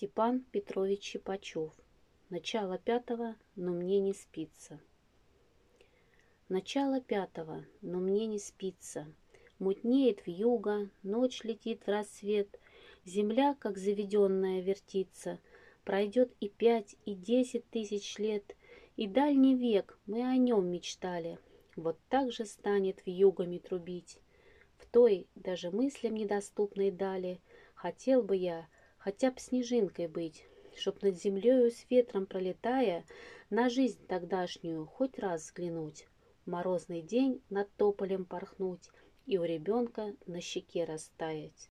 Степан Петрович Чепачев. Начало пятого, но мне не спится. Начало пятого, но мне не спится. Мутнеет в юго, ночь летит в рассвет, Земля, как заведенная, вертится. Пройдет и пять, и десять тысяч лет, И дальний век, мы о нем мечтали. Вот так же станет в югами трубить. В той, даже мыслям недоступной дали, Хотел бы я, хотя б снежинкой быть, Чтоб над землею с ветром пролетая, На жизнь тогдашнюю хоть раз взглянуть, Морозный день над тополем порхнуть И у ребенка на щеке растаять.